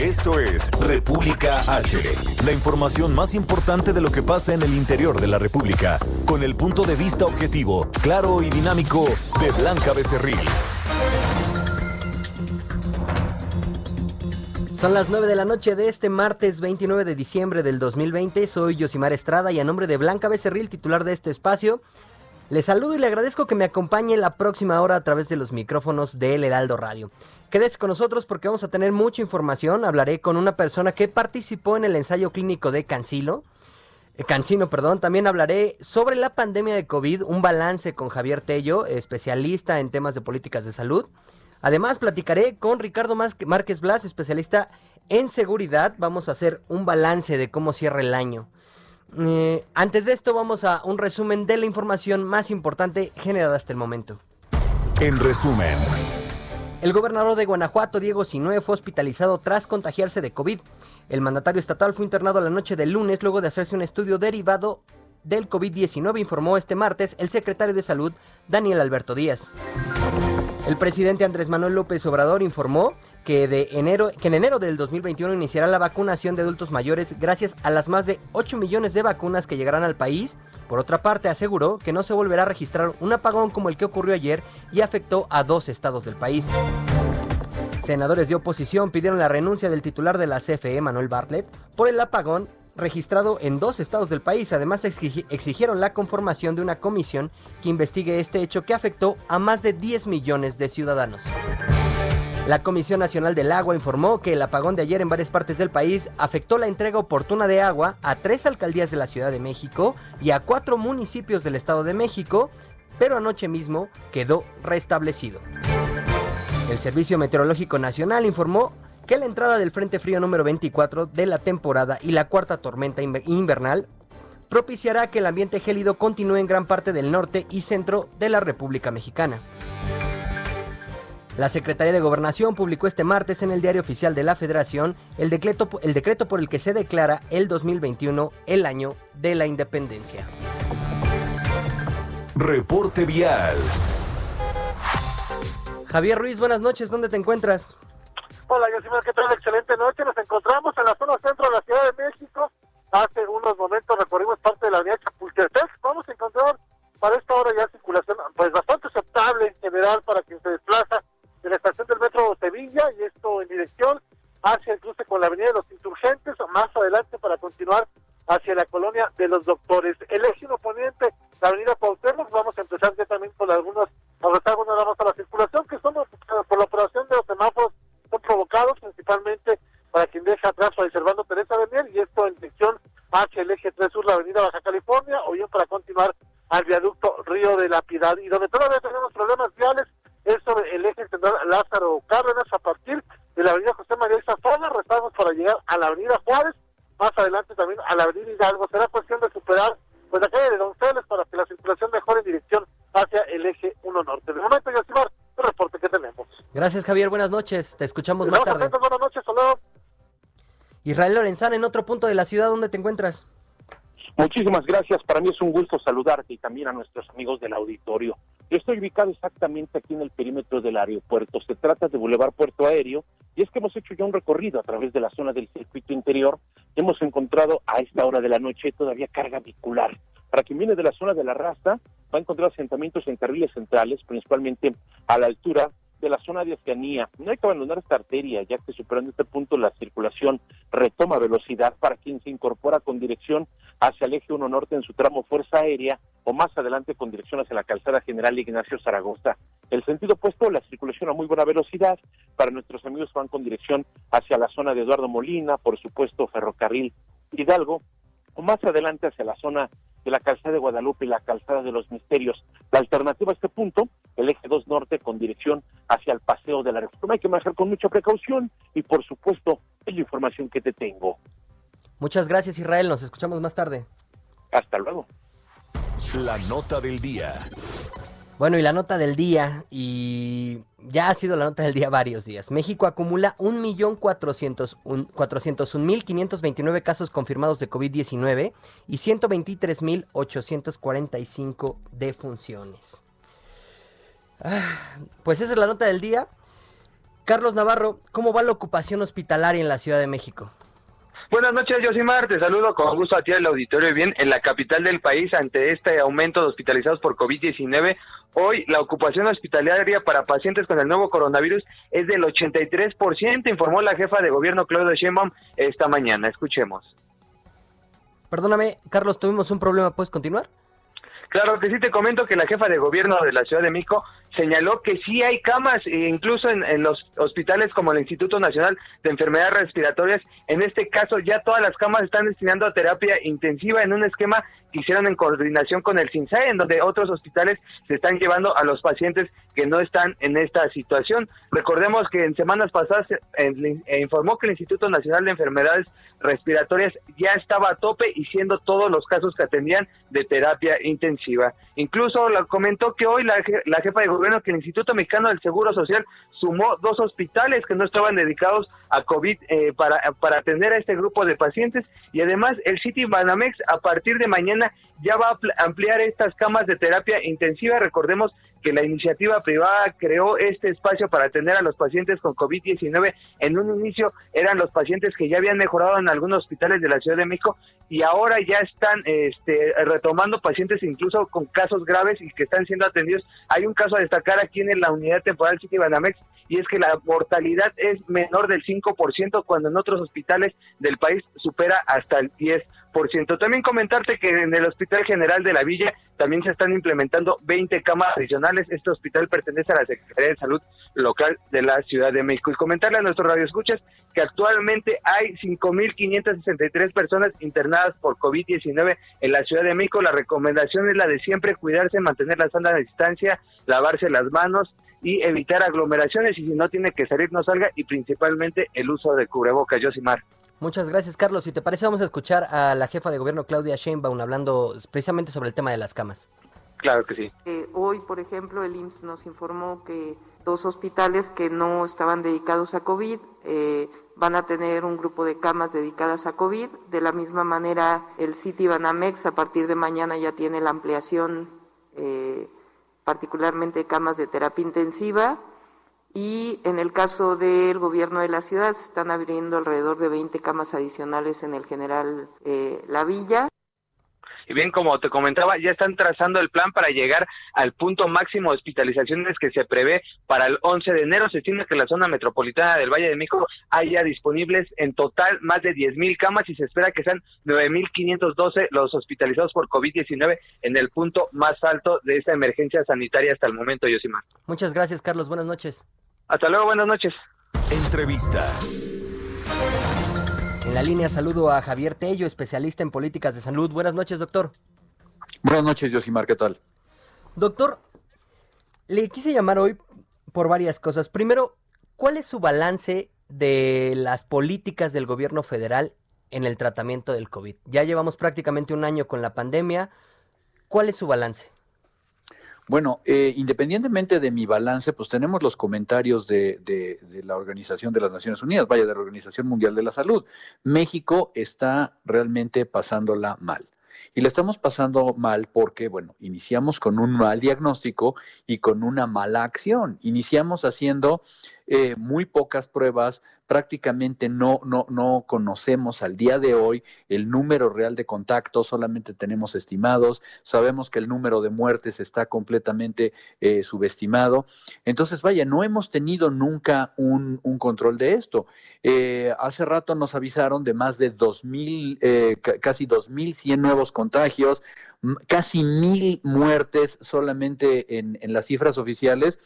Esto es República H, la información más importante de lo que pasa en el interior de la República, con el punto de vista objetivo, claro y dinámico de Blanca Becerril. Son las 9 de la noche de este martes 29 de diciembre del 2020. Soy Yosimar Estrada y a nombre de Blanca Becerril, titular de este espacio, le saludo y le agradezco que me acompañe la próxima hora a través de los micrófonos de El Heraldo Radio. Quédese con nosotros porque vamos a tener mucha información. Hablaré con una persona que participó en el ensayo clínico de Cancilo. eh, Cancino, perdón. También hablaré sobre la pandemia de COVID, un balance con Javier Tello, especialista en temas de políticas de salud. Además, platicaré con Ricardo Márquez Blas, especialista en seguridad. Vamos a hacer un balance de cómo cierra el año. Eh, antes de esto, vamos a un resumen de la información más importante generada hasta el momento. En resumen, El gobernador de Guanajuato, Diego Sinue, fue hospitalizado tras contagiarse de COVID. El mandatario estatal fue internado la noche del lunes luego de hacerse un estudio derivado del COVID-19, informó este martes el secretario de Salud, Daniel Alberto Díaz. El presidente Andrés Manuel López Obrador informó que, de enero, que en enero del 2021 iniciará la vacunación de adultos mayores gracias a las más de 8 millones de vacunas que llegarán al país. Por otra parte, aseguró que no se volverá a registrar un apagón como el que ocurrió ayer y afectó a dos estados del país. Senadores de oposición pidieron la renuncia del titular de la CFE, Manuel Bartlett, por el apagón registrado en dos estados del país. Además, exigi- exigieron la conformación de una comisión que investigue este hecho que afectó a más de 10 millones de ciudadanos. La Comisión Nacional del Agua informó que el apagón de ayer en varias partes del país afectó la entrega oportuna de agua a tres alcaldías de la Ciudad de México y a cuatro municipios del Estado de México, pero anoche mismo quedó restablecido. El Servicio Meteorológico Nacional informó que la entrada del Frente Frío número 24 de la temporada y la cuarta tormenta inver- invernal propiciará que el ambiente gélido continúe en gran parte del norte y centro de la República Mexicana. La Secretaría de Gobernación publicó este martes en el Diario Oficial de la Federación el decreto, el decreto por el que se declara el 2021 el año de la independencia. reporte vial. Javier Ruiz, buenas noches, ¿dónde te encuentras? Hola, Yosimar, ¿qué tal? Excelente noche. Nos encontramos en la zona centro de la Ciudad de México. Hace unos momentos recorrimos parte de la avenida Chapultepec. Vamos a encontrar para esta hora ya circulación pues bastante aceptable en general para quien los Gracias Javier, buenas noches, te escuchamos más Estamos tarde. atentos, buenas noches, saludos. Israel Lorenzana, en otro punto de la ciudad, ¿dónde te encuentras? Muchísimas gracias. Para mí es un gusto saludarte y también a nuestros amigos del auditorio. Yo estoy ubicado exactamente aquí en el perímetro del aeropuerto. Se trata de Boulevard Puerto Aéreo y es que hemos hecho ya un recorrido a través de la zona del circuito interior. Hemos encontrado a esta hora de la noche todavía carga vehicular. Para quien viene de la zona de la Rasta, va a encontrar asentamientos en carriles centrales, principalmente a la altura de la zona de Oceanía. No hay que abandonar esta arteria, ya que superando este punto la circulación retoma velocidad para quien se incorpora con dirección hacia el eje 1 norte en su tramo Fuerza Aérea o más adelante con dirección hacia la calzada general Ignacio Zaragoza. El sentido opuesto, la circulación a muy buena velocidad para nuestros amigos van con dirección hacia la zona de Eduardo Molina, por supuesto Ferrocarril Hidalgo, o más adelante hacia la zona de la calzada de Guadalupe y la calzada de los Misterios. La alternativa a este punto, el eje 2 norte con dirección hacia el paseo de la reforma. Hay que manejar con mucha precaución y por supuesto es la información que te tengo. Muchas gracias Israel, nos escuchamos más tarde. Hasta luego. La nota del día. Bueno, y la nota del día, y ya ha sido la nota del día varios días. México acumula 1.401.529 casos confirmados de COVID-19 y 123.845 defunciones. Ah, pues esa es la nota del día. Carlos Navarro, ¿cómo va la ocupación hospitalaria en la Ciudad de México? Buenas noches, Josimar. Te saludo con gusto a ti al auditorio. Bien, en la capital del país, ante este aumento de hospitalizados por COVID-19, hoy la ocupación hospitalaria para pacientes con el nuevo coronavirus es del 83%, informó la jefa de gobierno Claudia Sheinbaum esta mañana. Escuchemos. Perdóname, Carlos, tuvimos un problema. ¿Puedes continuar? Claro que sí, te comento que la jefa de gobierno de la Ciudad de México señaló que sí hay camas, e incluso en, los hospitales como el Instituto Nacional de Enfermedades Respiratorias. En este caso, ya todas las camas están destinando a terapia intensiva en un esquema que hicieron en coordinación con el CINSAE, en donde otros hospitales se están llevando a los pacientes que no están en esta situación. Recordemos que en semanas pasadas eh, informó que el Instituto Nacional de Enfermedades Respiratorias ya estaba a tope y siendo todos los casos que atendían de terapia intensiva. Incluso comentó que hoy la, la jefa de que el Instituto Mexicano del Seguro Social sumó dos hospitales que no estaban dedicados a COVID eh, para, para atender a este grupo de pacientes. Y además el City Banamex a partir de mañana ya va a ampliar estas camas de terapia intensiva. Recordemos que la iniciativa privada creó este espacio para atender a los pacientes con COVID-19. En un inicio eran los pacientes que ya habían mejorado en algunos hospitales de la Ciudad de México y ahora ya están este, retomando pacientes incluso con casos graves y que están siendo atendidos. Hay un caso a destacar aquí en la unidad temporal City Banamex y es que la mortalidad es menor del 5% cuando en otros hospitales del país supera hasta el 10%. También comentarte que en el Hospital General de la Villa también se están implementando 20 camas adicionales. Este hospital pertenece a la Secretaría de Salud local de la Ciudad de México. Y comentarle a nuestros radioescuchas que actualmente hay 5.563 personas internadas por COVID-19 en la Ciudad de México. La recomendación es la de siempre cuidarse, mantener la sana distancia, lavarse las manos y evitar aglomeraciones y si no tiene que salir no salga y principalmente el uso de cubrebocas, Josimar. Muchas gracias, Carlos. Si te parece, vamos a escuchar a la jefa de gobierno, Claudia Sheinbaum, hablando precisamente sobre el tema de las camas. Claro que sí. Eh, hoy, por ejemplo, el IMSS nos informó que dos hospitales que no estaban dedicados a COVID eh, van a tener un grupo de camas dedicadas a COVID. De la misma manera, el City Banamex a partir de mañana ya tiene la ampliación, eh, particularmente camas de terapia intensiva y en el caso del gobierno de la ciudad se están abriendo alrededor de 20 camas adicionales en el general eh, La Villa. Y bien, como te comentaba, ya están trazando el plan para llegar al punto máximo de hospitalizaciones que se prevé para el 11 de enero. Se estima que la zona metropolitana del Valle de México haya disponibles en total más de 10.000 camas y se espera que sean 9.512 los hospitalizados por COVID-19 en el punto más alto de esta emergencia sanitaria hasta el momento, Yosimar. Muchas gracias, Carlos. Buenas noches. Hasta luego, buenas noches. Entrevista. En la línea saludo a Javier Tello, especialista en políticas de salud. Buenas noches, doctor. Buenas noches, Josimar, ¿qué tal? Doctor, le quise llamar hoy por varias cosas. Primero, ¿cuál es su balance de las políticas del gobierno federal en el tratamiento del COVID? Ya llevamos prácticamente un año con la pandemia. ¿Cuál es su balance? Bueno, eh, independientemente de mi balance, pues tenemos los comentarios de, la Organización de las Naciones Unidas, vaya, de la Organización Mundial de la Salud. México está realmente pasándola mal. Y la estamos pasando mal porque, bueno, iniciamos con un mal diagnóstico y con una mala acción. Iniciamos haciendo eh, muy pocas pruebas, prácticamente no, no, no conocemos al día de hoy el número real de contactos, solamente tenemos estimados, sabemos que el número de muertes está completamente eh, subestimado. Entonces, vaya, no hemos tenido nunca un, un control de esto. Eh, hace rato nos avisaron de más de 2.000, eh, casi 2.100 nuevos contagios, casi mil muertes solamente en, en las cifras oficiales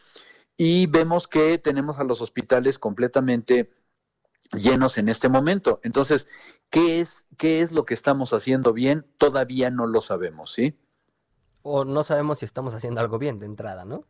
y vemos que tenemos a los hospitales completamente llenos en este momento. Entonces, ¿qué es, qué es lo que estamos haciendo bien? Todavía no lo sabemos, ¿sí? O no sabemos si estamos haciendo algo bien de entrada, ¿no?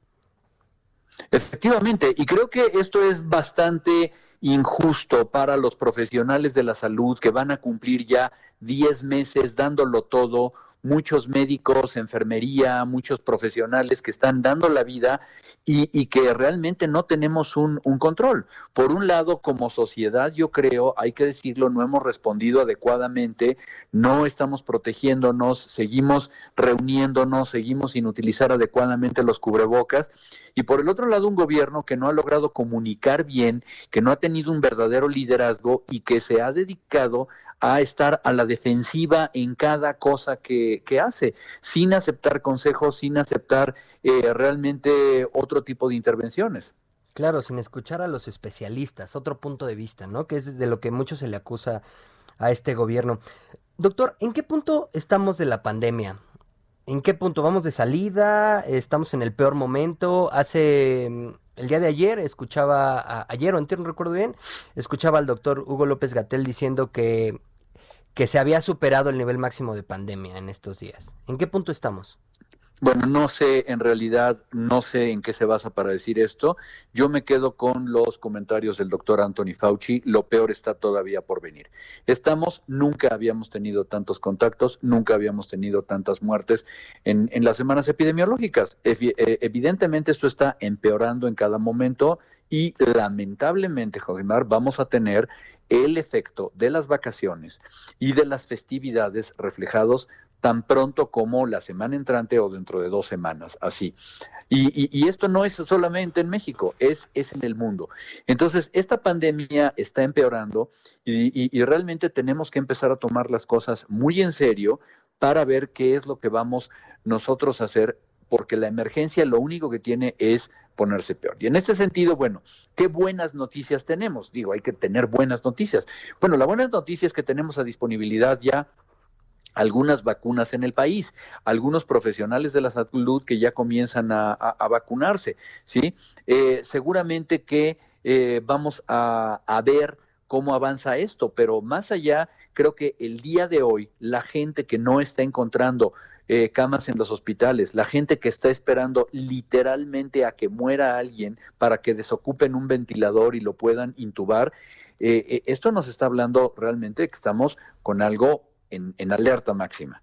Efectivamente, y creo que esto es bastante injusto para los profesionales de la salud que van a cumplir ya 10 meses dándolo todo, muchos médicos, enfermería, muchos profesionales que están dando la vida y, que realmente no tenemos un, un, control. Por un lado, como sociedad, yo creo, hay que decirlo, no hemos respondido adecuadamente, no estamos protegiéndonos, seguimos reuniéndonos, seguimos sin utilizar adecuadamente los cubrebocas. Y por el otro lado, un gobierno que no ha logrado comunicar bien, que no ha tenido un verdadero liderazgo y que se ha dedicado a estar a la defensiva en cada cosa que, hace, sin aceptar consejos, sin aceptar eh, realmente otro tipo de intervenciones. Claro, sin escuchar a los especialistas, otro punto de vista, ¿no? Que es de lo que mucho se le acusa a este gobierno. Doctor, ¿en qué punto estamos de la pandemia? ¿En qué punto vamos de salida? ¿Estamos en el peor momento? Hace mm, el día de ayer escuchaba, ayer o no recuerdo bien, escuchaba al doctor Hugo López Gatel diciendo que, que se había superado el nivel máximo de pandemia en estos días. ¿En qué punto estamos? Bueno, no sé, en realidad no sé en qué se basa para decir esto. Yo me quedo con los comentarios del doctor Anthony Fauci. Lo peor está todavía por venir. Estamos, nunca habíamos tenido tantos contactos, nunca habíamos tenido tantas muertes en, en las semanas epidemiológicas. Eh, evidentemente esto está empeorando en cada momento y lamentablemente, Josimar, vamos a tener el efecto de las vacaciones y de las festividades reflejados tan pronto como la semana entrante o dentro de dos semanas, así. Y, esto no es solamente en México, es, es en el mundo. Entonces, esta pandemia está empeorando y, realmente tenemos que empezar a tomar las cosas muy en serio para ver qué es lo que vamos nosotros a hacer, porque la emergencia lo único que tiene es ponerse peor. Y en este sentido, bueno, ¿qué buenas noticias tenemos? Digo, hay que tener buenas noticias. Bueno, la buena noticia es que tenemos a disponibilidad ya algunas vacunas en el país, algunos profesionales de la salud que ya comienzan a, vacunarse, ¿sí? Eh, seguramente que eh, vamos a, a ver cómo avanza esto, pero más allá, creo que el día de hoy, la gente que no está encontrando eh, camas en los hospitales, la gente que está esperando literalmente a que muera alguien para que desocupen un ventilador y lo puedan intubar, esto nos está hablando realmente de que estamos con algo en, alerta máxima.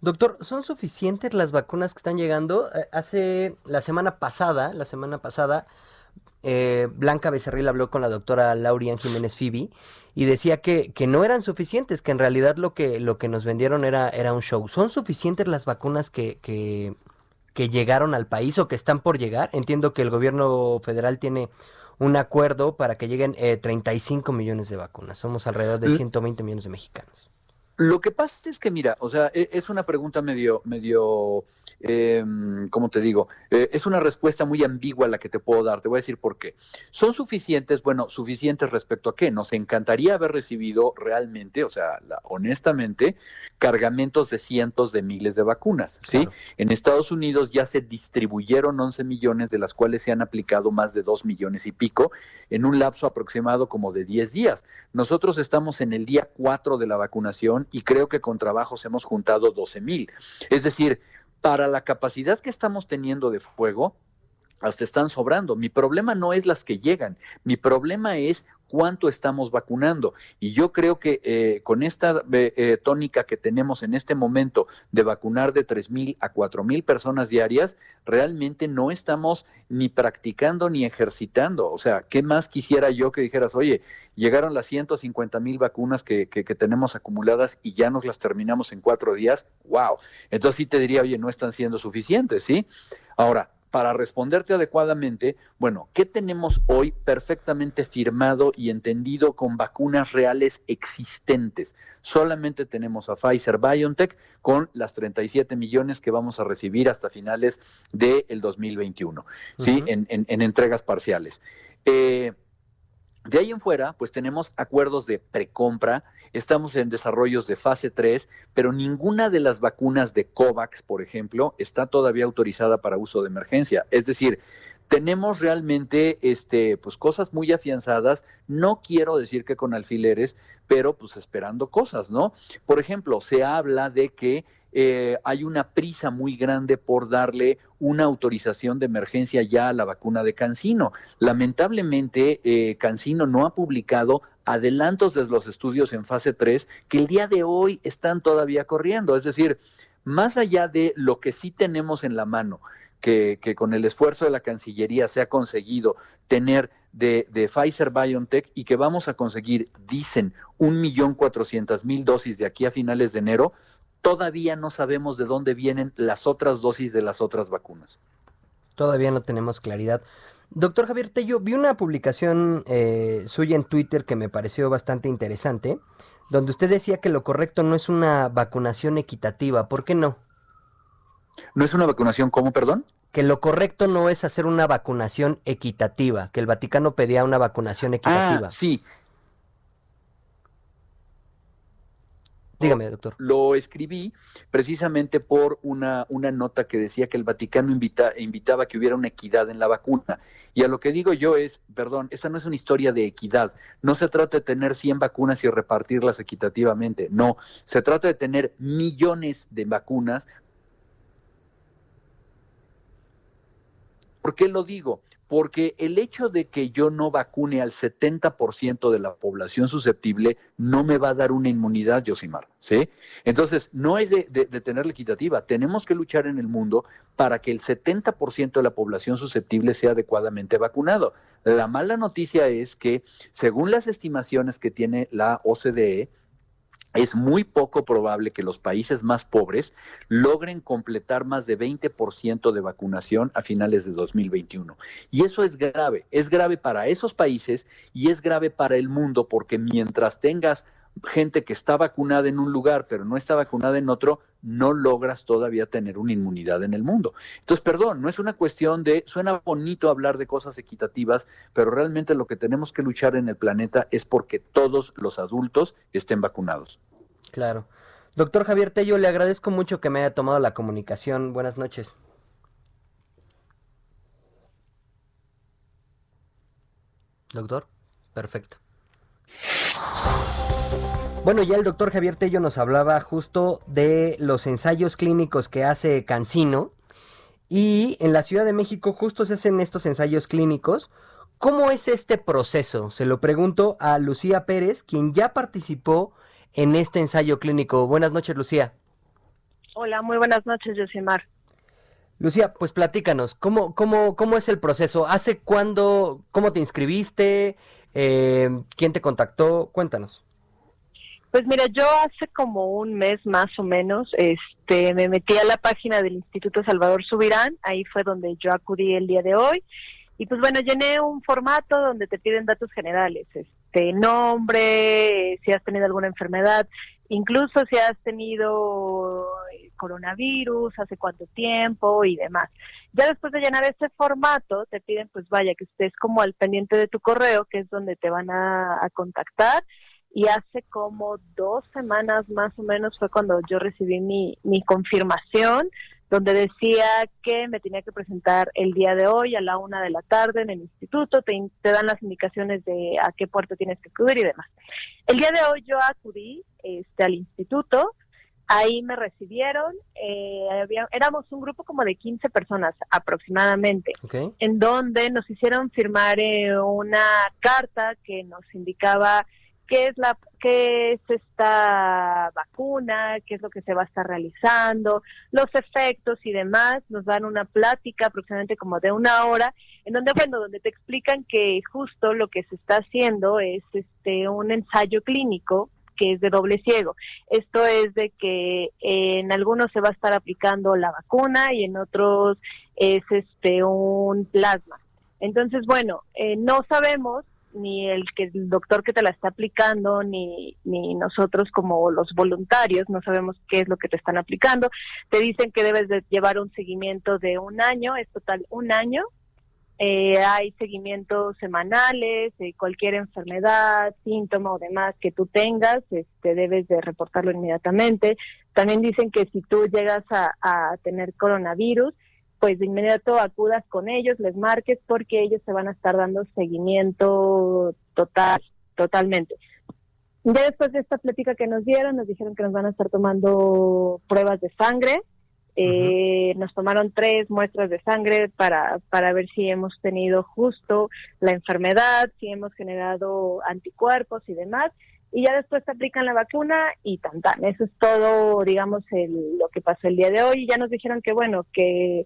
Doctor, ¿son suficientes las vacunas que están llegando? Eh, hace la semana pasada, la semana pasada, eh, Blanca Becerril habló con la doctora Laurian Jiménez Fibi y decía que, que, no eran suficientes, que en realidad lo que, lo que nos vendieron era, era un show. ¿Son suficientes las vacunas que, que, que llegaron al país o que están por llegar? Entiendo que el gobierno federal tiene un acuerdo para que lleguen eh, 35 millones de vacunas. Somos alrededor de 120 millones de mexicanos. Lo que pasa es que, mira, o sea, e, es una pregunta medio, medio, eh, ¿cómo te digo? Eh, es una respuesta muy ambigua la que te puedo dar. Te voy a decir por qué. ¿Son suficientes? Bueno, suficientes respecto a qué. Nos encantaría haber recibido realmente, o sea, honestamente, cargamentos de cientos de miles de vacunas, ¿sí? En Estados Unidos ya se distribuyeron 11 millones, de las cuales se han aplicado más de 2 millones y pico, en un lapso aproximado como de 10 días. Nosotros estamos en el día 4 de la vacunación y creo que con trabajos hemos juntado 12 mil. Es decir, para la capacidad que estamos teniendo de fuego, hasta están sobrando. Mi problema no es las que llegan, mi problema es cuánto estamos vacunando. Y yo creo que eh, con esta eh, eh, tónica que tenemos en este momento de vacunar de tres mil a cuatro mil personas diarias, realmente no estamos ni practicando ni ejercitando. O sea, ¿qué más quisiera yo que dijeras, oye, llegaron las 150 mil vacunas que, que, que tenemos acumuladas y ya nos las terminamos en cuatro días? ¡Wow! Entonces sí te diría, oye, no están siendo suficientes, ¿sí? Ahora, para responderte adecuadamente, bueno, ¿qué tenemos hoy perfectamente firmado y entendido con vacunas reales existentes? Solamente tenemos a Pfizer BioNTech con las 37 millones que vamos a recibir hasta finales del 2021, ¿sí? En, en, entregas parciales. Eh, de ahí en fuera, pues tenemos acuerdos de precompra, estamos en desarrollos de fase 3, pero ninguna de las vacunas de COVAX, por ejemplo, está todavía autorizada para uso de emergencia. Es decir, tenemos realmente este, pues, cosas muy afianzadas. No quiero decir que con alfileres, pero pues esperando cosas, ¿no? Por ejemplo, se habla de que eh, hay una prisa muy grande por darle una autorización de emergencia ya a la vacuna de Cancino. Lamentablemente, eh, Cancino no ha publicado adelantos de los estudios en fase 3 que el día de hoy están todavía corriendo. Es decir, más allá de lo que sí tenemos en la mano, que, con el esfuerzo de la Cancillería se ha conseguido tener de, de, Pfizer BioNTech y que vamos a conseguir, dicen, un millón cuatrocientas mil dosis de aquí a finales de enero, todavía no sabemos de dónde vienen las otras dosis de las otras vacunas. Todavía no tenemos claridad. Doctor Javier Tello, vi una publicación eh, suya en Twitter que me pareció bastante interesante, donde usted decía que lo correcto no es una vacunación equitativa. ¿Por qué no? ¿No es una vacunación cómo, perdón? Que lo correcto no es hacer una vacunación equitativa, que el Vaticano pedía una vacunación equitativa. Ah, sí, Dígame, doctor. Lo escribí precisamente por una, una nota que decía que el Vaticano invita, invitaba a que hubiera una equidad en la vacuna. Y a lo que digo yo es, perdón, esta no es una historia de equidad. No se trata de tener 100 vacunas y repartirlas equitativamente. No, se trata de tener millones de vacunas ¿Por qué lo digo? Porque el hecho de que yo no vacune al 70% de la población susceptible no me va a dar una inmunidad, Yosimar, ¿sí? Entonces, no es de, de, de tenerla equitativa. Tenemos que luchar en el mundo para que el 70% de la población susceptible sea adecuadamente vacunado. La mala noticia es que, según las estimaciones que tiene la OCDE, es muy poco probable que los países más pobres logren completar más de 20% de vacunación a finales de 2021. Y eso es grave, es grave para esos países y es grave para el mundo porque mientras tengas gente que está vacunada en un lugar pero no está vacunada en otro, no logras todavía tener una inmunidad en el mundo. Entonces, perdón, no es una cuestión de, suena bonito hablar de cosas equitativas, pero realmente lo que tenemos que luchar en el planeta es porque todos los adultos estén vacunados. Claro. Doctor Javier Tello, le agradezco mucho que me haya tomado la comunicación. Buenas noches. Doctor, perfecto. Bueno, ya el doctor Javier Tello nos hablaba justo de los ensayos clínicos que hace Cancino. Y en la Ciudad de México justo se hacen estos ensayos clínicos. ¿Cómo es este proceso? Se lo pregunto a Lucía Pérez, quien ya participó en este ensayo clínico. Buenas noches, Lucía. Hola, muy buenas noches, Yosimar. Lucía, pues platícanos, ¿cómo, cómo, cómo es el proceso? ¿Hace cuándo, cómo te inscribiste? Eh, ¿Quién te contactó? Cuéntanos. Pues mira, yo hace como un mes más o menos, este, me metí a la página del Instituto Salvador Subirán, ahí fue donde yo acudí el día de hoy, y pues bueno, llené un formato donde te piden datos generales, este, nombre, si has tenido alguna enfermedad, incluso si has tenido eh, coronavirus, hace cuánto tiempo y demás. Ya después de llenar ese formato, te piden, pues vaya, que estés como al pendiente de tu correo, que es donde te van a contactar y hace como dos semanas más o menos fue cuando yo recibí mi, mi confirmación donde decía que me tenía que presentar el día de hoy a la una de la tarde en el instituto, te, te dan las indicaciones de a qué puerto tienes que acudir y demás. El día de hoy yo acudí este, al instituto, ahí me recibieron, eh, éramos un grupo como de 15 personas aproximadamente, en donde nos hicieron firmar eh, una carta que nos indicaba qué es la qué es esta vacuna, qué es lo que se va a estar realizando, los efectos y demás. Nos dan una plática aproximadamente como de una hora, en donde bueno, donde te explican que justo lo que se está haciendo es este un ensayo clínico que es de doble ciego. Esto es de que en algunos se va a estar aplicando la vacuna y en otros es este un plasma. Entonces, bueno, eh, no sabemos ni el que el doctor que te la está aplicando, ni, ni nosotros como los voluntarios, no sabemos qué es lo que te están aplicando. Te dicen que debes de llevar un seguimiento de un año, es total un año. Eh, hay seguimientos semanales, eh, cualquier enfermedad, síntoma o demás que tú tengas, este, debes de reportarlo inmediatamente. También dicen que si tú llegas a, a tener coronavirus, pues de inmediato acudas con ellos, les marques porque ellos se van a estar dando seguimiento total, totalmente. Ya después de esta plática que nos dieron, nos dijeron que nos van a estar tomando pruebas de sangre. Eh, Nos tomaron tres muestras de sangre para, para ver si hemos tenido justo la enfermedad, si hemos generado anticuerpos y demás. Y ya después te aplican la vacuna y tan tan. Eso es todo, digamos, el, lo que pasó el día de hoy. Y ya nos dijeron que, bueno, que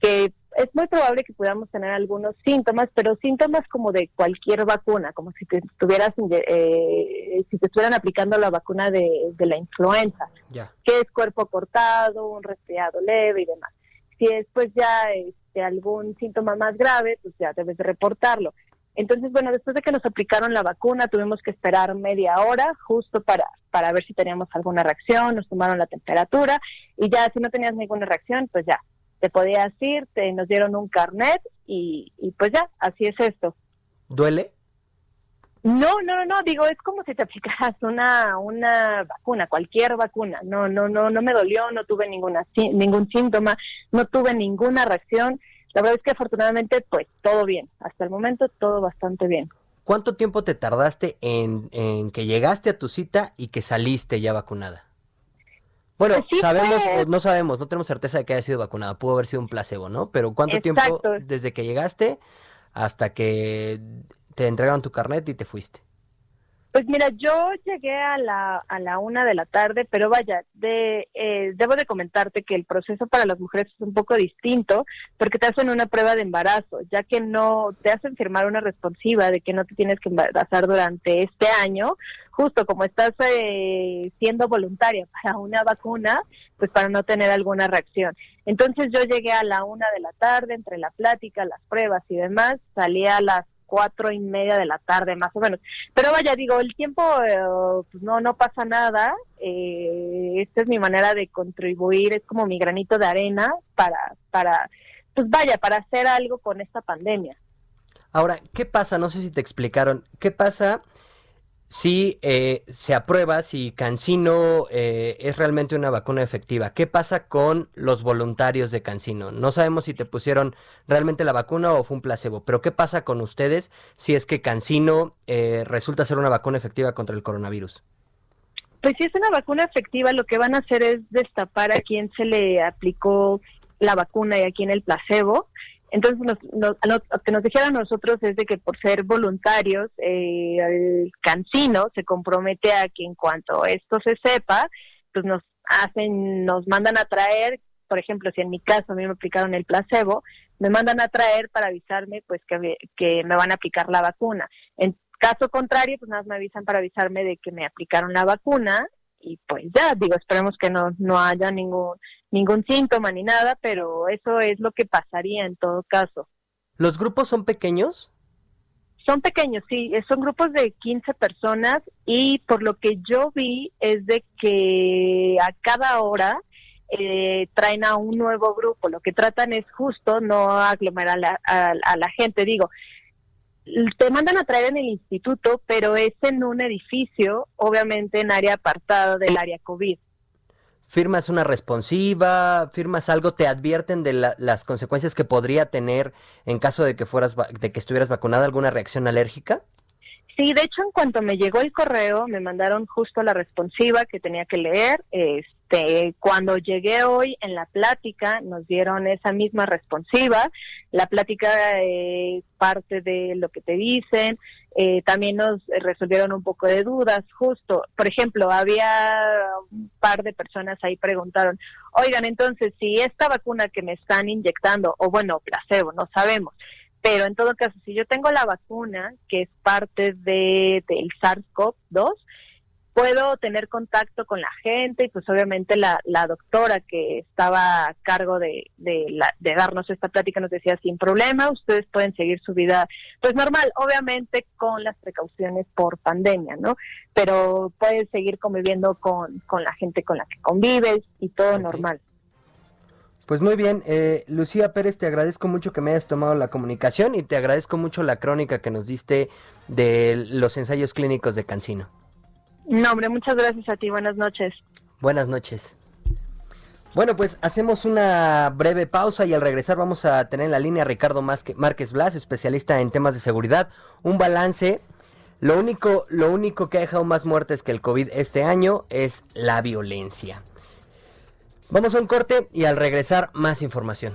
que es muy probable que podamos tener algunos síntomas, pero síntomas como de cualquier vacuna, como si te estuvieras, eh, si te estuvieran aplicando la vacuna de, la influenza, que es cuerpo cortado, un resfriado leve y demás. Si es pues ya este, algún síntoma más grave, pues ya debes de reportarlo. Entonces, bueno, después de que nos aplicaron la vacuna, tuvimos que esperar media hora justo para, para ver si teníamos alguna reacción, nos tomaron la temperatura y ya si no tenías ninguna reacción, pues ya te podías ir, te, nos dieron un carnet y, pues ya, así es esto. ¿Duele? No, no, no, digo, es como si te aplicaras una, una vacuna, cualquier vacuna. No, no, no, no me dolió, no tuve ninguna, ningún síntoma, no tuve ninguna reacción. La verdad es que afortunadamente, pues todo bien. Hasta el momento, todo bastante bien. ¿Cuánto tiempo te tardaste en, en que llegaste a tu cita y que saliste ya vacunada? Bueno, pues sabemos, no sabemos, no tenemos certeza de que haya sido vacunada, pudo haber sido un placebo, ¿no? Pero ¿cuánto tiempo desde que llegaste hasta que te entregaron tu carnet y te fuiste? Pues mira, yo llegué a la, a la una de la tarde, pero vaya, de, eh, debo de comentarte que el proceso para las mujeres es un poco distinto porque te hacen una prueba de embarazo, ya que no te hacen firmar una responsiva de que no te tienes que embarazar durante este año, justo como estás eh, siendo voluntaria para una vacuna, pues para no tener alguna reacción. Entonces yo llegué a la una de la tarde, entre la plática, las pruebas y demás, salí a las cuatro y media de la tarde más o menos. Pero vaya, digo, el tiempo eh, pues no, no pasa nada. Eh, esta es mi manera de contribuir, es como mi granito de arena para, para, pues vaya, para hacer algo con esta pandemia. Ahora, ¿qué pasa? No sé si te explicaron. ¿Qué pasa si eh, se aprueba si Cancino eh, es realmente una vacuna efectiva. ¿Qué pasa con los voluntarios de Cancino? No sabemos si te pusieron realmente la vacuna o fue un placebo, pero ¿qué pasa con ustedes si es que Cancino eh, resulta ser una vacuna efectiva contra el coronavirus? Pues si es una vacuna efectiva, lo que van a hacer es destapar a quien se le aplicó la vacuna y a quien el placebo entonces, lo que nos dijeron a nosotros es de que por ser voluntarios, eh, el cancino se compromete a que en cuanto esto se sepa, pues nos hacen, nos mandan a traer, por ejemplo, si en mi caso a mí me aplicaron el placebo, me mandan a traer para avisarme pues que, que me van a aplicar la vacuna. En caso contrario, pues nada más me avisan para avisarme de que me aplicaron la vacuna y pues ya, digo, esperemos que no, no haya ningún ningún síntoma ni nada, pero eso es lo que pasaría en todo caso. ¿Los grupos son pequeños? Son pequeños, sí, son grupos de 15 personas y por lo que yo vi es de que a cada hora eh, traen a un nuevo grupo. Lo que tratan es justo no aglomerar a la gente. Digo, te mandan a traer en el instituto, pero es en un edificio, obviamente en área apartada del área COVID firmas una responsiva, firmas algo, te advierten de las consecuencias que podría tener en caso de que fueras de que estuvieras vacunada alguna reacción alérgica? Sí, de hecho, en cuanto me llegó el correo, me mandaron justo la responsiva que tenía que leer. Este, cuando llegué hoy en la plática, nos dieron esa misma responsiva. La plática eh, parte de lo que te dicen, eh, también nos resolvieron un poco de dudas, justo, por ejemplo, había un par de personas ahí preguntaron, oigan, entonces, si esta vacuna que me están inyectando, o bueno, placebo, no sabemos, pero en todo caso, si yo tengo la vacuna, que es parte de, del SARS-CoV-2, puedo tener contacto con la gente y pues obviamente la, la doctora que estaba a cargo de, de, la, de darnos esta plática nos decía sin problema, ustedes pueden seguir su vida pues normal, obviamente con las precauciones por pandemia, ¿no? Pero puedes seguir conviviendo con, con la gente con la que convives y todo normal. Pues muy bien, eh, Lucía Pérez, te agradezco mucho que me hayas tomado la comunicación y te agradezco mucho la crónica que nos diste de los ensayos clínicos de Cancino. No, hombre, muchas gracias a ti. Buenas noches. Buenas noches. Bueno, pues hacemos una breve pausa y al regresar vamos a tener en la línea a Ricardo Márquez Blas, especialista en temas de seguridad, un balance. Lo único, lo único que ha dejado más muertes que el COVID este año es la violencia. Vamos a un corte y al regresar más información.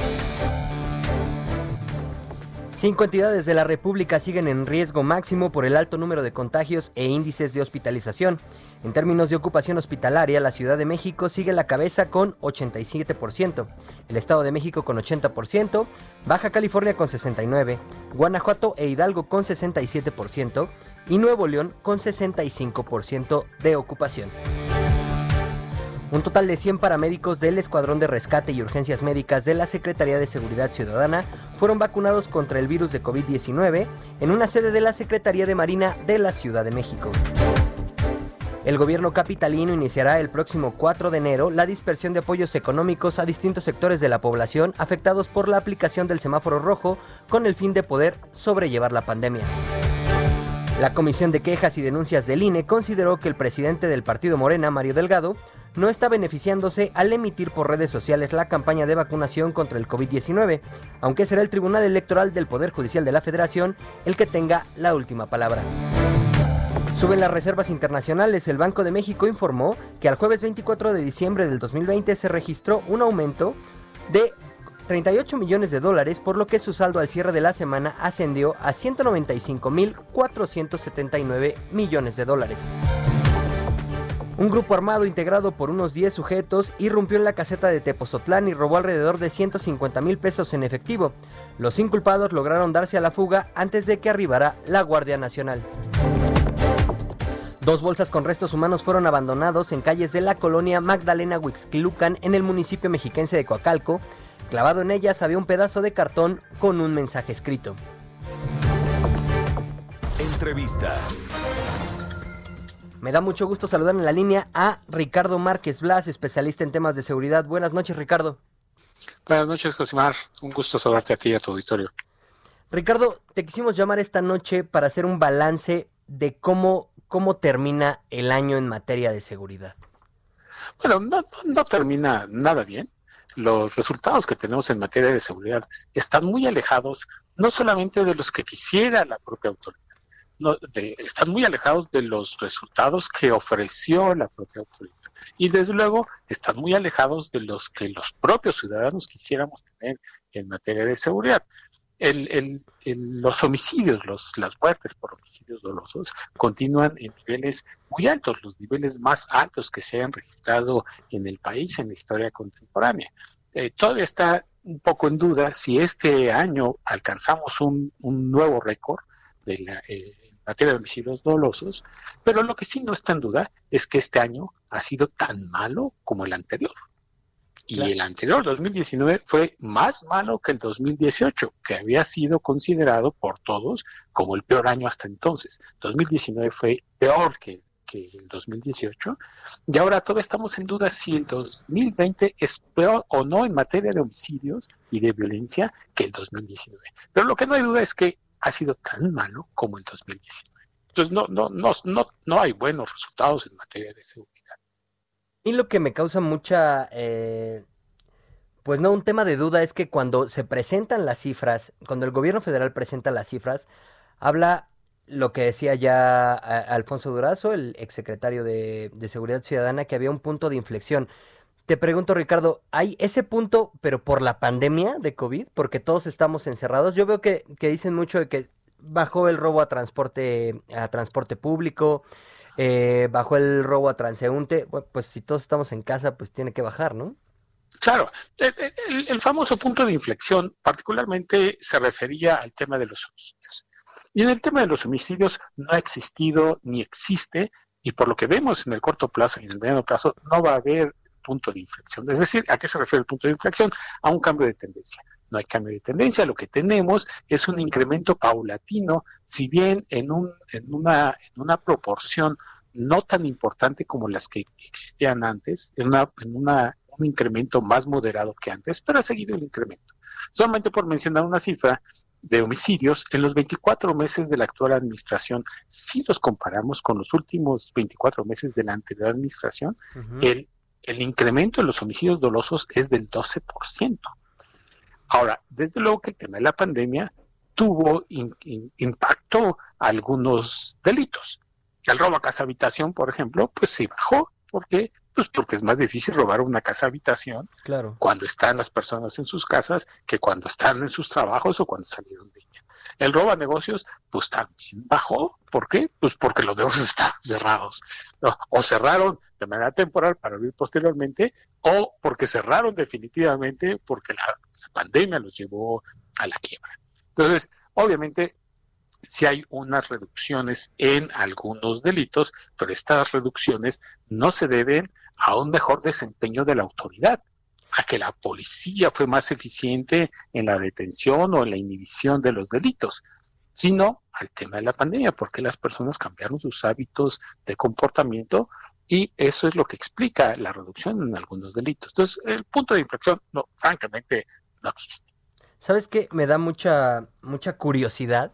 Cinco entidades de la República siguen en riesgo máximo por el alto número de contagios e índices de hospitalización. En términos de ocupación hospitalaria, la Ciudad de México sigue la cabeza con 87%, el Estado de México con 80%, Baja California con 69%, Guanajuato e Hidalgo con 67% y Nuevo León con 65% de ocupación. Un total de 100 paramédicos del Escuadrón de Rescate y Urgencias Médicas de la Secretaría de Seguridad Ciudadana fueron vacunados contra el virus de COVID-19 en una sede de la Secretaría de Marina de la Ciudad de México. El gobierno capitalino iniciará el próximo 4 de enero la dispersión de apoyos económicos a distintos sectores de la población afectados por la aplicación del semáforo rojo con el fin de poder sobrellevar la pandemia. La Comisión de Quejas y Denuncias del INE consideró que el presidente del partido Morena, Mario Delgado, no está beneficiándose al emitir por redes sociales la campaña de vacunación contra el COVID-19, aunque será el Tribunal Electoral del Poder Judicial de la Federación el que tenga la última palabra. Suben las reservas internacionales. El Banco de México informó que al jueves 24 de diciembre del 2020 se registró un aumento de 38 millones de dólares, por lo que su saldo al cierre de la semana ascendió a 195.479 millones de dólares. Un grupo armado integrado por unos 10 sujetos irrumpió en la caseta de Tepozotlán y robó alrededor de 150 mil pesos en efectivo. Los inculpados lograron darse a la fuga antes de que arribara la Guardia Nacional. Dos bolsas con restos humanos fueron abandonados en calles de la colonia Magdalena Huixquilucan en el municipio mexiquense de Coacalco. Clavado en ellas había un pedazo de cartón con un mensaje escrito. Entrevista. Me da mucho gusto saludar en la línea a Ricardo Márquez Blas, especialista en temas de seguridad. Buenas noches, Ricardo. Buenas noches, Josimar. Un gusto saludarte a ti y a tu auditorio. Ricardo, te quisimos llamar esta noche para hacer un balance de cómo, cómo termina el año en materia de seguridad. Bueno, no, no termina nada bien. Los resultados que tenemos en materia de seguridad están muy alejados no solamente de los que quisiera la propia autoridad, están muy alejados de los resultados que ofreció la propia autoridad. Y desde luego están muy alejados de los que los propios ciudadanos quisiéramos tener en materia de seguridad. los homicidios, los, las muertes por homicidios dolosos continúan en niveles muy altos, los niveles más altos que se han registrado en el país en la historia contemporánea. Eh, todavía está un poco en duda si este año alcanzamos un, nuevo récord de la, eh, materia de homicidios dolosos, pero lo que sí no está en duda es que este año ha sido tan malo como el anterior. Y el anterior, 2019, fue más malo que el 2018, que había sido considerado por todos como el peor año hasta entonces. 2019 fue peor que, que el 2018. Y ahora todavía estamos en duda si el 2020 es peor o no en materia de homicidios y de violencia que el 2019. Pero lo que no hay duda es que ha sido tan malo como el 2019. Entonces no, no, no, no, no hay buenos resultados en materia de seguridad. Y lo que me causa mucha, eh, pues no, un tema de duda es que cuando se presentan las cifras, cuando el gobierno federal presenta las cifras, habla lo que decía ya Alfonso Durazo, el exsecretario de, de Seguridad Ciudadana, que había un punto de inflexión. Te pregunto, Ricardo, ¿hay ese punto, pero por la pandemia de COVID? Porque todos estamos encerrados. Yo veo que, dicen mucho de que bajó el robo a transporte, a transporte público, eh, bajó el robo a transeúnte, bueno, pues si todos estamos en casa, pues tiene que bajar, ¿no? Claro, el, el, famoso punto de inflexión particularmente se refería al tema de los homicidios. Y en el tema de los homicidios no ha existido ni existe, y por lo que vemos en el corto plazo y en el mediano plazo, no va a haber punto de inflexión. Es decir, ¿a qué se refiere el punto de inflexión? A un cambio de tendencia. No hay cambio de tendencia, lo que tenemos es un incremento paulatino, si bien en, un, en, una, en una proporción no tan importante como las que existían antes, en, una, en una, un incremento más moderado que antes, pero ha seguido el incremento. Solamente por mencionar una cifra de homicidios, en los 24 meses de la actual administración, si los comparamos con los últimos 24 meses de la anterior administración, el el incremento de los homicidios dolosos es del 12%. Ahora, desde luego que el tema de la pandemia tuvo impacto algunos delitos. El robo a casa habitación, por ejemplo, pues se bajó. ¿Por qué? Pues porque es más difícil robar una casa habitación claro. cuando están las personas en sus casas que cuando están en sus trabajos o cuando salieron de. El robo a negocios, pues también bajó. ¿Por qué? Pues porque los negocios están cerrados. O cerraron de manera temporal para abrir posteriormente, o porque cerraron definitivamente porque la, pandemia los llevó a la quiebra. Entonces, obviamente, si hay unas reducciones en algunos delitos, pero estas reducciones no se deben a un mejor desempeño de la autoridad, a que la policía fue más eficiente en la detención o en la inhibición de los delitos, sino al tema de la pandemia, porque las personas cambiaron sus hábitos de comportamiento y eso es lo que explica la reducción en algunos delitos. Entonces, el punto de inflexión, francamente, no existe. ¿Sabes qué? Me da mucha, mucha curiosidad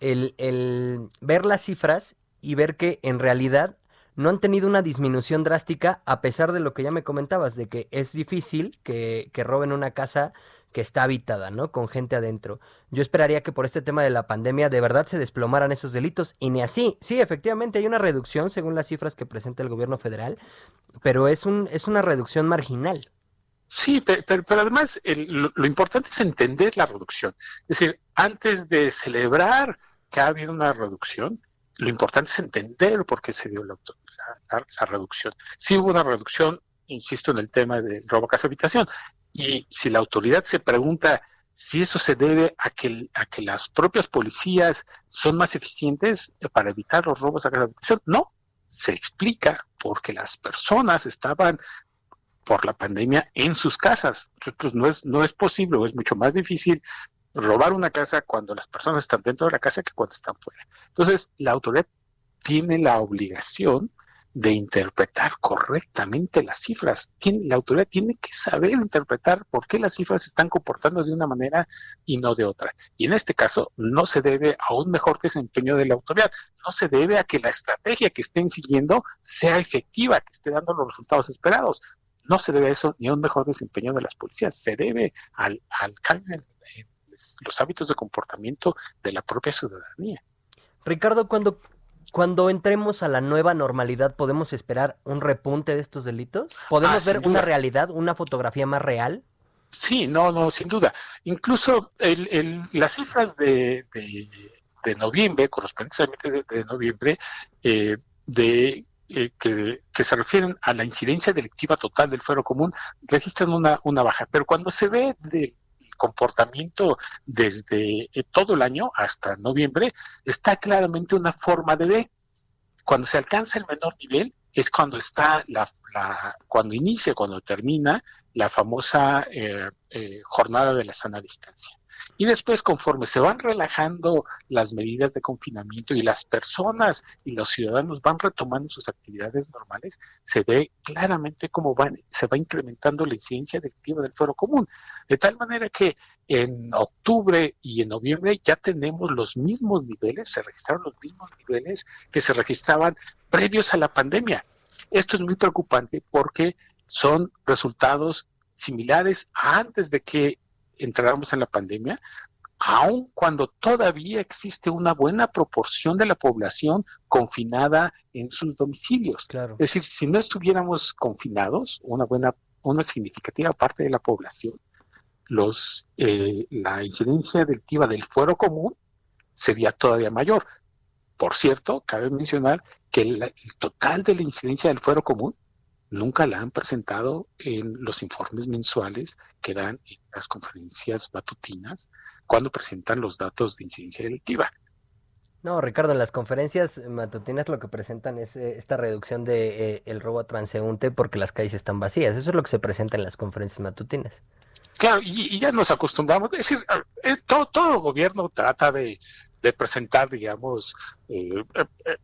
el, el ver las cifras y ver que en realidad no han tenido una disminución drástica a pesar de lo que ya me comentabas, de que es difícil que, que roben una casa que está habitada, ¿no? Con gente adentro. Yo esperaría que por este tema de la pandemia de verdad se desplomaran esos delitos y ni así. Sí, efectivamente hay una reducción según las cifras que presenta el gobierno federal, pero es, un, es una reducción marginal. Sí, pero, además lo, lo, importante es entender la reducción. Es decir, antes de celebrar que ha habido una reducción, lo importante es entender por qué se dio la, la, reducción. Sí hubo una reducción, insisto, en el tema del robo a casa habitación. Y si la autoridad se pregunta si eso se debe a que, a que las propias policías son más eficientes para evitar los robos a casa habitación, no. Se explica porque las personas estaban por la pandemia en sus casas. Pues no es, no es posible es mucho más difícil robar una casa cuando las personas están dentro de la casa que cuando están fuera. Entonces, la autoridad tiene la obligación de interpretar correctamente las cifras. La autoridad tiene que saber interpretar por qué las cifras se están comportando de una manera y no de otra. Y en este caso no se debe a un mejor desempeño de la autoridad, no se debe a que la estrategia que estén siguiendo sea efectiva, que esté dando los resultados esperados. No se debe a eso ni a un mejor desempeño de las policías, se debe al, al cambio en los hábitos de comportamiento de la propia ciudadanía. Ricardo, cuando cuando entremos a la nueva normalidad, ¿podemos esperar un repunte de estos delitos? ¿Podemos ah, ver una realidad, una fotografía más real? Sí, no, no, sin duda. Incluso el, las cifras de, de, noviembre, correspondientes de, de noviembre, eh, de eh, que, que, se refieren a la incidencia delictiva total del fuero común, registran una, una baja. Pero cuando se ve de comportamiento desde eh, todo el año hasta noviembre, está claramente una forma de ver. Cuando se alcanza el menor nivel es cuando está la, cuando inicia, cuando termina la famosa eh, eh, jornada de la sana distancia. Y después, conforme se van relajando las medidas de confinamiento y las personas y los ciudadanos van retomando sus actividades normales, se ve claramente cómo van, se va incrementando la incidencia delictiva del fuero común. De tal manera que en octubre y en noviembre ya tenemos los mismos niveles, se registraron los mismos niveles que se registraban previos a la pandemia. Esto es muy preocupante porque son resultados similares antes de que entráramos en la pandemia, aun cuando todavía existe una buena proporción de la población confinada en sus domicilios. Claro. Es decir, si no estuviéramos confinados, una buena, una significativa parte de la población, los, eh, la incidencia delictiva del fuero común sería todavía mayor. Por cierto, cabe mencionar que el, total de la incidencia del fuero común nunca la han presentado en los informes mensuales que dan en las conferencias matutinas cuando presentan los datos de incidencia delictiva. No, Ricardo, en las conferencias matutinas lo que presentan es eh, esta reducción de eh, el robo a transeúnte porque las calles están vacías. Eso es lo que se presenta en las conferencias matutinas. Claro, y, ya nos acostumbramos. Es decir, eh, todo, todo gobierno trata de, presentar, digamos,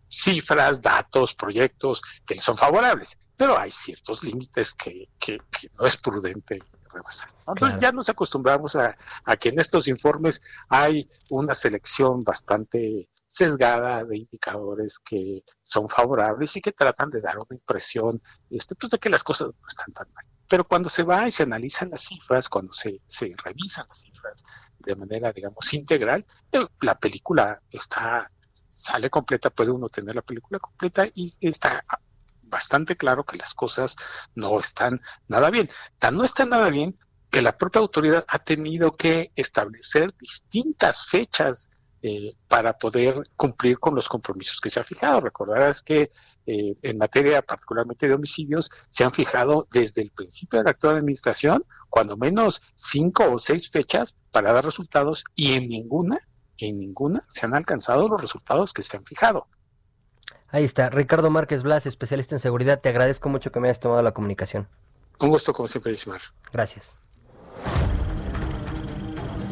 cifras, datos, proyectos que son favorables, pero hay ciertos límites que, que, no es prudente rebasar. ya nos acostumbramos a, a, que en estos informes hay una selección bastante sesgada de indicadores que son favorables y que tratan de dar una impresión este, pues, de que las cosas no están tan mal. Pero cuando se va y se analizan las cifras, cuando se, se revisan las cifras de manera, digamos, integral, eh, la película está, sale completa, puede uno tener la película completa y está bastante claro que las cosas no están nada bien. Tan no están nada bien que la propia autoridad ha tenido que establecer distintas fechas eh, para poder cumplir con los compromisos que se ha fijado. Recordarás que eh, en materia particularmente de homicidios se han fijado desde el principio de la actual administración cuando menos cinco o seis fechas para dar resultados y en ninguna, en ninguna se han alcanzado los resultados que se han fijado. Ahí está, Ricardo Márquez Blas, especialista en seguridad. Te agradezco mucho que me hayas tomado la comunicación. Un gusto, como siempre, Ismael. Gracias.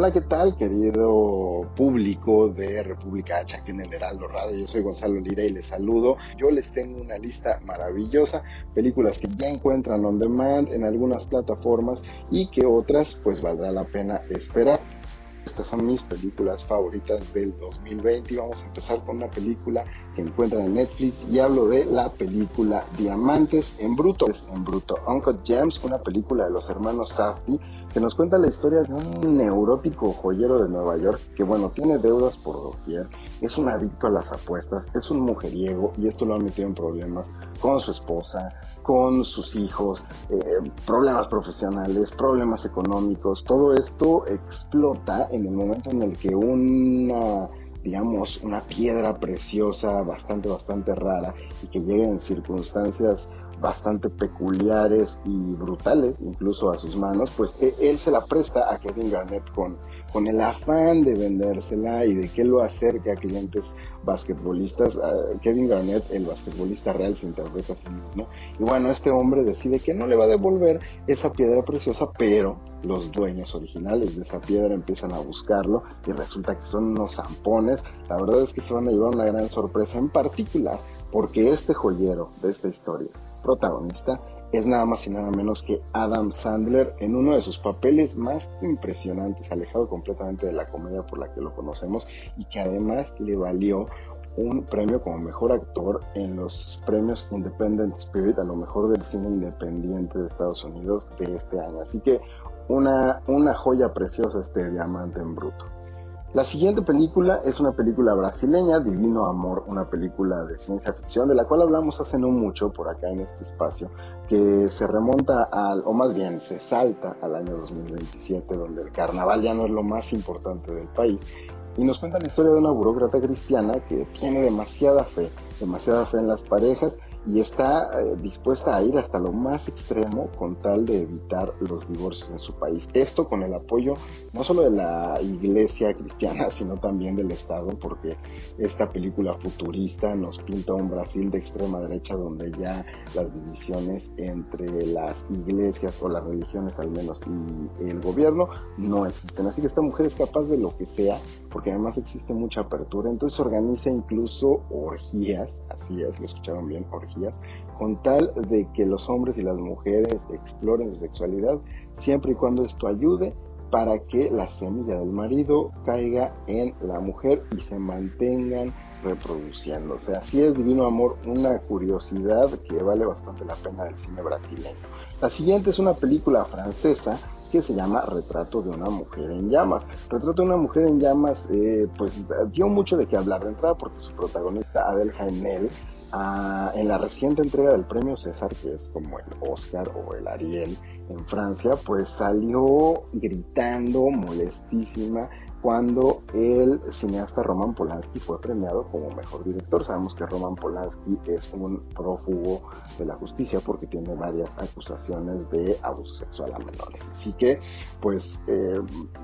Hola, ¿qué tal, querido público de República H aquí en el Heraldo Radio? Yo soy Gonzalo Lira y les saludo. Yo les tengo una lista maravillosa, películas que ya encuentran on demand en algunas plataformas y que otras pues valdrá la pena esperar. Estas son mis películas favoritas del 2020 y vamos a empezar con una película que encuentran en Netflix y hablo de la película Diamantes en Bruto. En Bruto, Uncle Gems, una película de los hermanos Safdie que nos cuenta la historia de un neurótico joyero de Nueva York que bueno, tiene deudas por doquier, es un adicto a las apuestas, es un mujeriego y esto lo ha metido en problemas con su esposa, con sus hijos, eh, problemas profesionales, problemas económicos, todo esto explota en el momento en el que una digamos, una piedra preciosa, bastante, bastante rara, y que llega en circunstancias bastante peculiares y brutales, incluso a sus manos, pues e, él se la presta a Kevin Garnett con, con el afán de vendérsela y de que lo acerque a clientes basquetbolistas. Kevin Garnett, el basquetbolista real, se interpreta a sí mismo. Y bueno, este hombre decide que no le va a devolver esa piedra preciosa, pero los dueños originales de esa piedra empiezan a buscarlo y resulta que son unos zampones. La verdad es que se van a llevar una gran sorpresa, en particular porque este joyero de esta historia protagonista es nada más y nada menos que Adam Sandler en uno de sus papeles más impresionantes, alejado completamente de la comedia por la que lo conocemos y que además le valió un premio como mejor actor en los premios Independent Spirit, a lo mejor del cine independiente de Estados Unidos de este año. Así que una, una joya preciosa este diamante en bruto. La siguiente película es una película brasileña, Divino Amor, una película de ciencia ficción de la cual hablamos hace no mucho por acá en este espacio, que se remonta al, o más bien se salta al año 2027, donde el carnaval ya no es lo más importante del país, y nos cuenta la historia de una burócrata cristiana que tiene demasiada fe, demasiada fe en las parejas y está eh, dispuesta a ir hasta lo más extremo con tal de evitar los divorcios en su país. Esto con el apoyo no solo de la iglesia cristiana, sino también del Estado, porque esta película futurista nos pinta un Brasil de extrema derecha donde ya las divisiones entre las iglesias o las religiones al menos y el gobierno no existen. Así que esta mujer es capaz de lo que sea, porque además existe mucha apertura, entonces organiza incluso orgías, así es, lo escucharon bien, orgías con tal de que los hombres y las mujeres exploren su sexualidad, siempre y cuando esto ayude para que la semilla del marido caiga en la mujer y se mantengan reproduciéndose. Así es Divino Amor, una curiosidad que vale bastante la pena del cine brasileño. La siguiente es una película francesa que se llama Retrato de una mujer en llamas. Retrato de una mujer en llamas, eh, pues dio mucho de qué hablar de entrada porque su protagonista Adel Jaenel ah, en la reciente entrega del premio César, que es como el Oscar o el Ariel en Francia, pues salió gritando, molestísima, cuando el cineasta Roman Polanski fue premiado como mejor director. Sabemos que Roman Polanski es un prófugo de la justicia porque tiene varias acusaciones de abuso sexual a menores. Así que, pues, eh,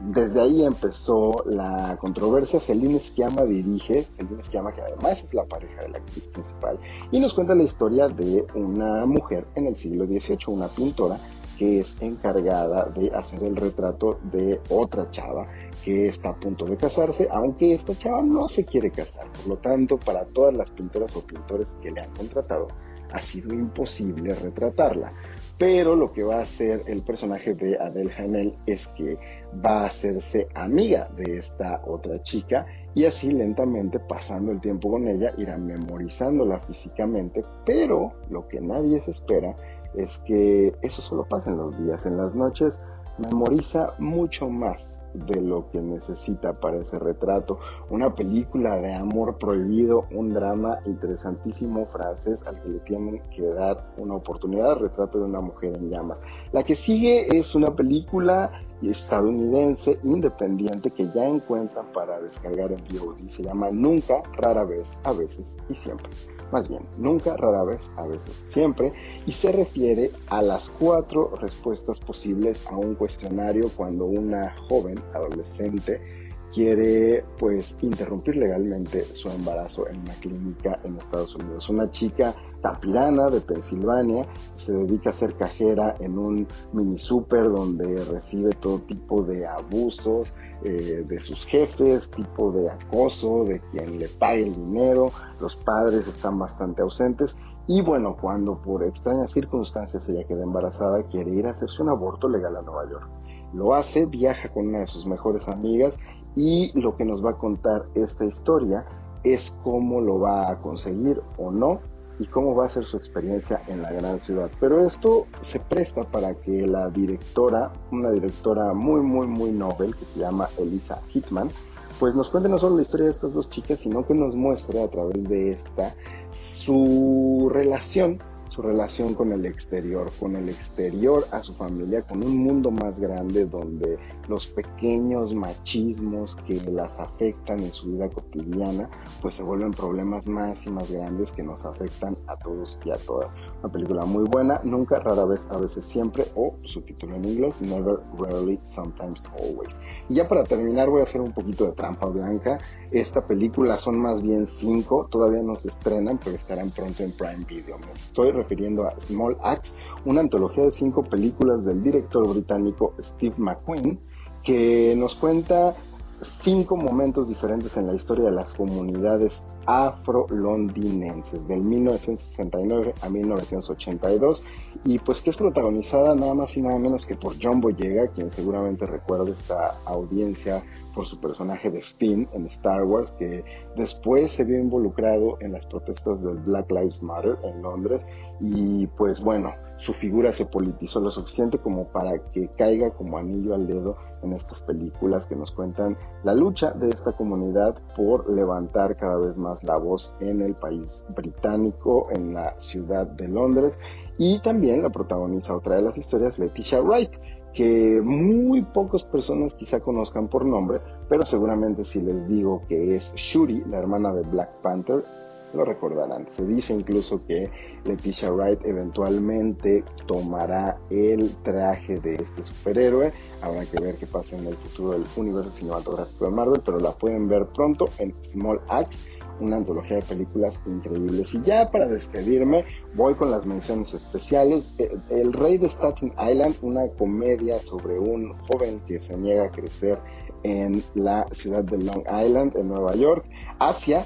desde ahí empezó la controversia. Celine Sciamma dirige, Celine Sciamma que además es la pareja de la actriz principal, y nos cuenta la historia de una mujer en el siglo XVIII, una pintora es encargada de hacer el retrato de otra chava que está a punto de casarse, aunque esta chava no se quiere casar. Por lo tanto, para todas las pintoras o pintores que le han contratado, ha sido imposible retratarla. Pero lo que va a hacer el personaje de Adele Hanel es que va a hacerse amiga de esta otra chica y así lentamente pasando el tiempo con ella irá memorizándola físicamente, pero lo que nadie se espera es que eso solo pasa en los días, en las noches memoriza mucho más de lo que necesita para ese retrato. Una película de amor prohibido, un drama interesantísimo francés al que le tienen que dar una oportunidad, retrato de una mujer en llamas. La que sigue es una película estadounidense independiente que ya encuentran para descargar en VOD. Se llama Nunca, rara vez, a veces y siempre. Más bien, nunca, rara vez, a veces, siempre. Y se refiere a las cuatro respuestas posibles a un cuestionario cuando una joven adolescente quiere pues interrumpir legalmente su embarazo en una clínica en Estados Unidos. Una chica tapirana de Pensilvania se dedica a ser cajera en un mini super donde recibe todo tipo de abusos eh, de sus jefes, tipo de acoso, de quien le pague el dinero, los padres están bastante ausentes y bueno, cuando por extrañas circunstancias ella queda embarazada, quiere ir a hacerse un aborto legal a Nueva York. Lo hace, viaja con una de sus mejores amigas y lo que nos va a contar esta historia es cómo lo va a conseguir o no y cómo va a ser su experiencia en la gran ciudad. Pero esto se presta para que la directora, una directora muy, muy, muy novel que se llama Elisa Hitman, pues nos cuente no solo la historia de estas dos chicas, sino que nos muestre a través de esta su relación su relación con el exterior, con el exterior a su familia, con un mundo más grande donde los pequeños machismos que las afectan en su vida cotidiana, pues se vuelven problemas más y más grandes que nos afectan a todos y a todas. Una película muy buena, nunca, rara vez, a veces siempre, o su título en inglés, Never, Rarely, Sometimes, Always. Y ya para terminar voy a hacer un poquito de trampa blanca. Esta película son más bien cinco, todavía no se estrenan, pero estarán pronto en Prime Video. Me estoy refiriendo a Small Axe, una antología de cinco películas del director británico Steve McQueen, que nos cuenta cinco momentos diferentes en la historia de las comunidades afro-londinenses del 1969 a 1982 y pues que es protagonizada nada más y nada menos que por John Boyega, quien seguramente recuerda esta audiencia por su personaje de Finn en Star Wars, que después se vio involucrado en las protestas del Black Lives Matter en Londres y pues bueno, su figura se politizó lo suficiente como para que caiga como anillo al dedo en estas películas que nos cuentan la lucha de esta comunidad por levantar cada vez más la voz en el país británico, en la ciudad de Londres. Y también la protagoniza otra de las historias, Leticia Wright, que muy pocas personas quizá conozcan por nombre, pero seguramente si les digo que es Shuri, la hermana de Black Panther, lo recordarán. Se dice incluso que Leticia Wright eventualmente tomará el traje de este superhéroe. Habrá que ver qué pasa en el futuro del universo cinematográfico de Marvel, pero la pueden ver pronto en Small Axe una antología de películas increíbles. Y ya para despedirme, voy con las menciones especiales. Eh, el Rey de Staten Island, una comedia sobre un joven que se niega a crecer en la ciudad de Long Island, en Nueva York. Asia,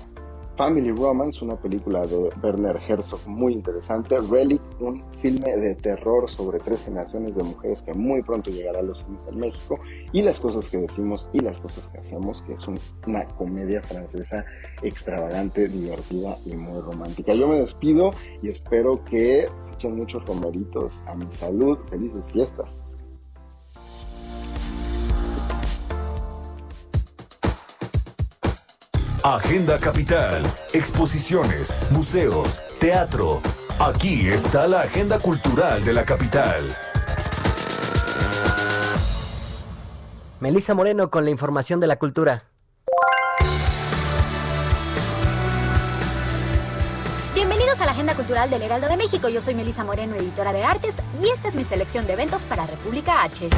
Family Romance, una película de Werner Herzog muy interesante. Relic, un filme de terror sobre tres generaciones de mujeres que muy pronto llegará a los cines en México. Y las cosas que decimos y las cosas que hacemos, que es una comedia francesa extravagante, divertida y muy romántica. Yo me despido y espero que echen muchos romeritos a mi salud. Felices fiestas. Agenda Capital, exposiciones, museos, teatro. Aquí está la agenda cultural de la capital. Melissa Moreno con la información de la cultura. Bienvenidos a la Agenda Cultural del Heraldo de México. Yo soy Melisa Moreno, editora de artes, y esta es mi selección de eventos para República H.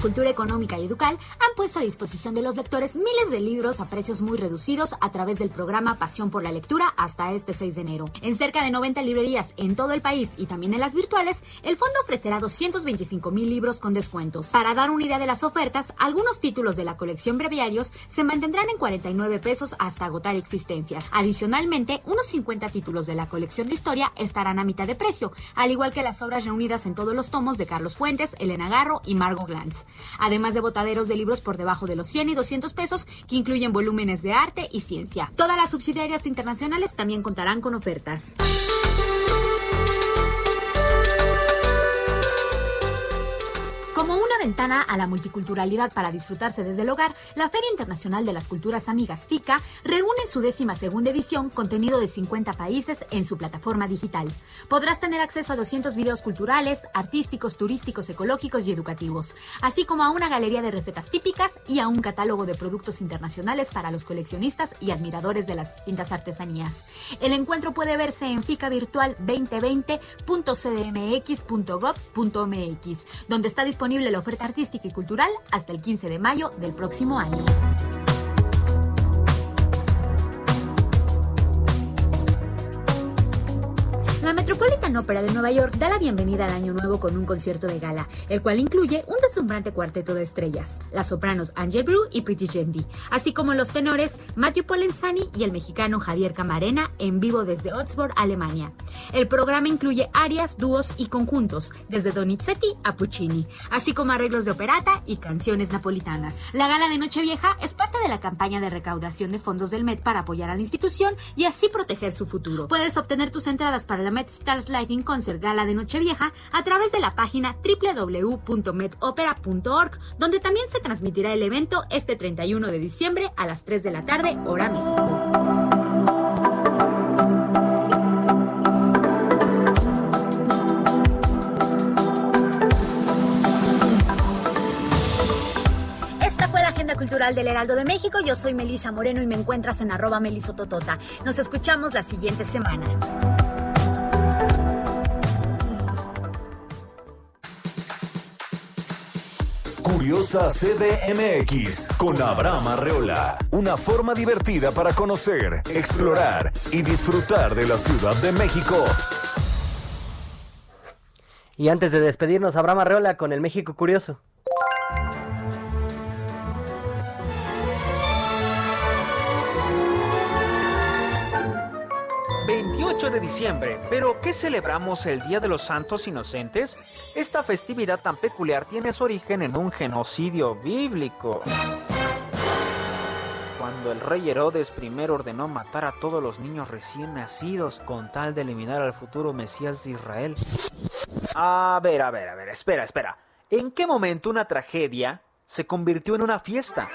Cultura Económica y Educal han puesto a disposición de los lectores miles de libros a precios muy reducidos a través del programa Pasión por la Lectura hasta este 6 de enero. En cerca de 90 librerías en todo el país y también en las virtuales, el fondo ofrecerá 225 mil libros con descuentos. Para dar una idea de las ofertas, algunos títulos de la colección breviarios se mantendrán en 49 pesos hasta agotar existencias. Adicionalmente, unos 50 títulos de la colección de historia estarán a mitad de precio, al igual que las obras reunidas en todos los tomos de Carlos Fuentes, Elena Garro y Margot Glantz. Además de botaderos de libros por debajo de los 100 y 200 pesos que incluyen volúmenes de arte y ciencia. Todas las subsidiarias internacionales también contarán con ofertas. Como una ventana a la multiculturalidad para disfrutarse desde el hogar, la Feria Internacional de las Culturas Amigas FICA reúne en su décima segunda edición contenido de 50 países en su plataforma digital. Podrás tener acceso a 200 videos culturales, artísticos, turísticos, ecológicos y educativos, así como a una galería de recetas típicas y a un catálogo de productos internacionales para los coleccionistas y admiradores de las distintas artesanías. El encuentro puede verse en ficavirtual2020.cdmx.gov.mx, donde está disponible la oferta artística y cultural hasta el 15 de mayo del próximo año. Metropolitan Opera de Nueva York da la bienvenida al año nuevo con un concierto de gala, el cual incluye un deslumbrante cuarteto de estrellas, las sopranos Angel Brew y Pretty Jendi, así como los tenores Matthew Polenzani y el mexicano Javier Camarena en vivo desde Oxford, Alemania. El programa incluye arias, dúos y conjuntos, desde Donizetti a Puccini, así como arreglos de operata y canciones napolitanas. La gala de Nochevieja es parte de la campaña de recaudación de fondos del Met para apoyar a la institución y así proteger su futuro. Puedes obtener tus entradas para la Met Stars Live in Concert Gala de Nochevieja a través de la página www.metopera.org, donde también se transmitirá el evento este 31 de diciembre a las 3 de la tarde, hora México. Esta fue la Agenda Cultural del Heraldo de México. Yo soy Melisa Moreno y me encuentras en arroba melisototota. Nos escuchamos la siguiente semana. Curiosa CDMX con Abraham Arreola. Una forma divertida para conocer, explorar y disfrutar de la Ciudad de México. Y antes de despedirnos, Abraham Arreola con el México Curioso. De diciembre, pero ¿qué celebramos el Día de los Santos Inocentes? Esta festividad tan peculiar tiene su origen en un genocidio bíblico. Cuando el rey Herodes I ordenó matar a todos los niños recién nacidos con tal de eliminar al futuro Mesías de Israel. A ver, a ver, a ver, espera, espera. ¿En qué momento una tragedia se convirtió en una fiesta?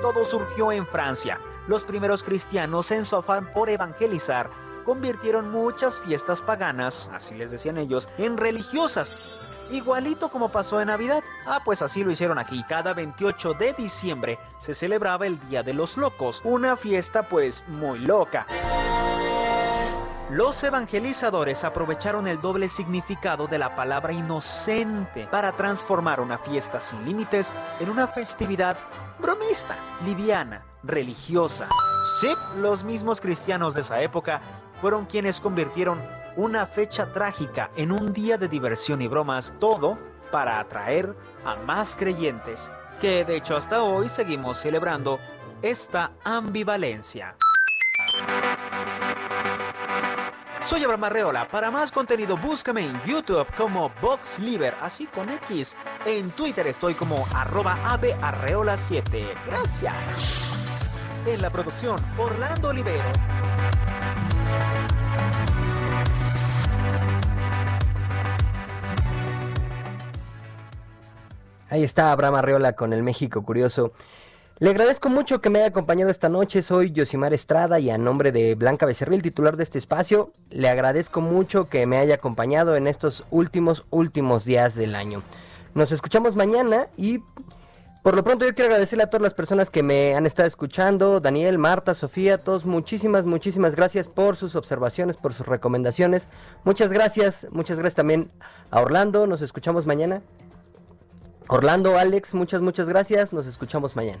Todo surgió en Francia. Los primeros cristianos, en su afán por evangelizar, convirtieron muchas fiestas paganas, así les decían ellos, en religiosas. Igualito como pasó en Navidad. Ah, pues así lo hicieron aquí. Cada 28 de diciembre se celebraba el Día de los Locos, una fiesta pues muy loca. Los evangelizadores aprovecharon el doble significado de la palabra inocente para transformar una fiesta sin límites en una festividad bromista, liviana, religiosa. Sí, los mismos cristianos de esa época fueron quienes convirtieron una fecha trágica en un día de diversión y bromas, todo para atraer a más creyentes, que de hecho hasta hoy seguimos celebrando esta ambivalencia. Soy Abraham Arreola. Para más contenido búscame en YouTube como VoxLiber, así con X. En Twitter estoy como arroba abearreola7. Gracias. En la producción, Orlando Olivero. Ahí está Abraham Arreola con el México Curioso. Le agradezco mucho que me haya acompañado esta noche. Soy Yosimar Estrada y a nombre de Blanca Becerril, titular de este espacio, le agradezco mucho que me haya acompañado en estos últimos, últimos días del año. Nos escuchamos mañana y por lo pronto yo quiero agradecerle a todas las personas que me han estado escuchando, Daniel, Marta, Sofía, todos muchísimas, muchísimas gracias por sus observaciones, por sus recomendaciones. Muchas gracias, muchas gracias también a Orlando, nos escuchamos mañana. Orlando, Alex, muchas, muchas gracias. Nos escuchamos mañana.